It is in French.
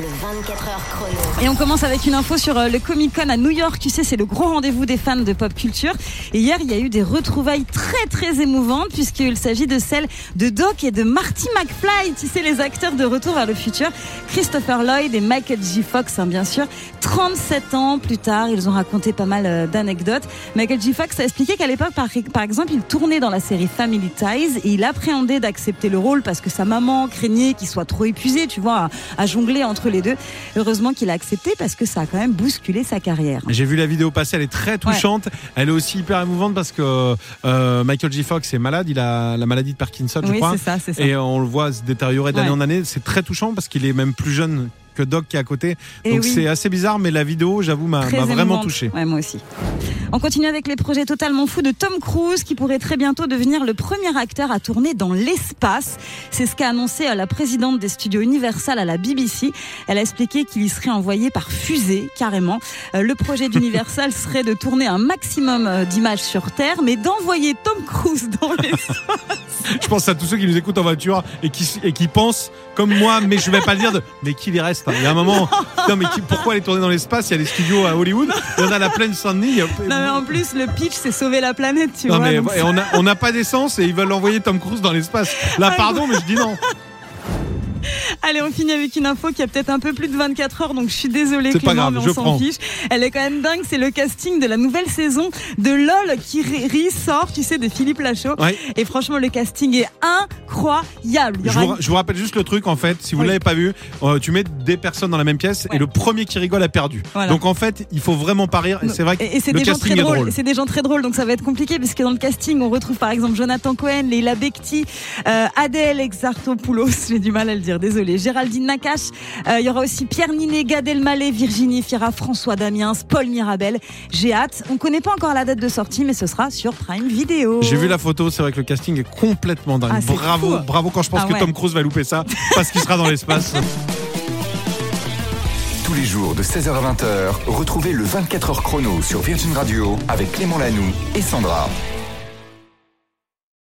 Le 24 heures chrono. Et on commence avec une info sur euh, le Comic Con à New York. Tu sais, c'est le gros rendez-vous des fans de pop culture. Et hier, il y a eu des retrouvailles très très émouvantes puisqu'il s'agit de celles de Doc et de Marty McFly. Tu sais, les acteurs de Retour vers le futur. Christopher Lloyd et Michael J. Fox, hein, bien sûr. 37 ans plus tard, ils ont raconté pas mal euh, d'anecdotes. Michael J. Fox a expliqué qu'à l'époque, par, par exemple, il tournait dans la série Family Ties et il appréhendait d'accepter le rôle parce que sa maman craignait qu'il soit trop épuisé, tu vois, à, à jongler entre les deux. Heureusement qu'il a accepté parce que ça a quand même bousculé sa carrière. J'ai vu la vidéo passer, elle est très touchante. Elle est aussi hyper émouvante parce que euh, Michael J. Fox est malade, il a la maladie de Parkinson, je crois. ça. Et on le voit se détériorer d'année Ouais. en année. C'est très touchant parce qu'il est même plus jeune que Doc qui est à côté. Et Donc oui. c'est assez bizarre, mais la vidéo, j'avoue, m'a vraiment touché. Ouais, moi aussi. On continue avec les projets totalement fous de Tom Cruise qui pourrait très bientôt devenir le premier acteur à tourner dans l'espace. C'est ce qu'a annoncé euh, la présidente des studios Universal à la BBC. Elle a expliqué qu'il y serait envoyé par fusée, carrément. Euh, Le projet d'Universal serait de tourner un maximum euh, d'images sur Terre, mais d'envoyer Tom Cruise dans l'espace. Je pense à tous ceux qui nous écoutent en voiture et qui, et qui pensent comme moi, mais je vais pas le dire, de, mais qui les reste hein? Il y a un moment, non mais qui- pourquoi aller tourner dans l'espace? Il y a des studios à Hollywood, il y en a la plaine Saint-Denis. a- Non, mais en plus, le pitch, c'est sauver la planète, tu Non, vois. mais donc et on a- on n'a pas d'essence et ils veulent envoyer Tom Cruise dans l'espace. Là, Ah, pardon, mais je dis non. Allez, on finit avec une info qui a peut-être un peu plus de 24 heures, donc je suis désolée, C'est pas Clément, grave, mais on s'en fiche. Elle est quand même dingue, c'est le casting de la nouvelle saison de LOL qui ri- rit sort, tu sais, de Philippe Lachaud. Ouais. Et franchement, le casting est incroyable. Il y Je vous, je vous rappelle juste le truc en fait, si vous Oui. l'avez pas vu, euh, tu mets des personnes dans la même pièce Ouais. et le premier qui rigole a perdu. Voilà. Donc en fait, il faut vraiment pas rire. Et c'est vrai que Et, le des gens casting très est drôles. drôle. C'est des gens très drôles, donc ça va être compliqué parce que dans le casting, on retrouve par exemple Jonathan Cohen, Leila Bekti, euh, Adèle Exartopoulos, j'ai du mal à le dire, désolé, Géraldine Nakache. Euh, Il y aura aussi Pierre Ninet, Gad Elmaleh, Virginie Fira, François Damiens, Paul Mirabel. J'ai hâte. On connaît pas encore la date de sortie, mais ce sera sur Prime Video. J'ai vu la photo, c'est vrai que le casting est complètement dingue. Ah, bravo, fou. bravo quand je pense Ah que. Tom Cruise va louper ça parce qu'il sera dans l'espace. Tous les jours de 16h à 20h, retrouvez le 24h chrono sur Virgin Radio avec Clément Lanoux et Sandra.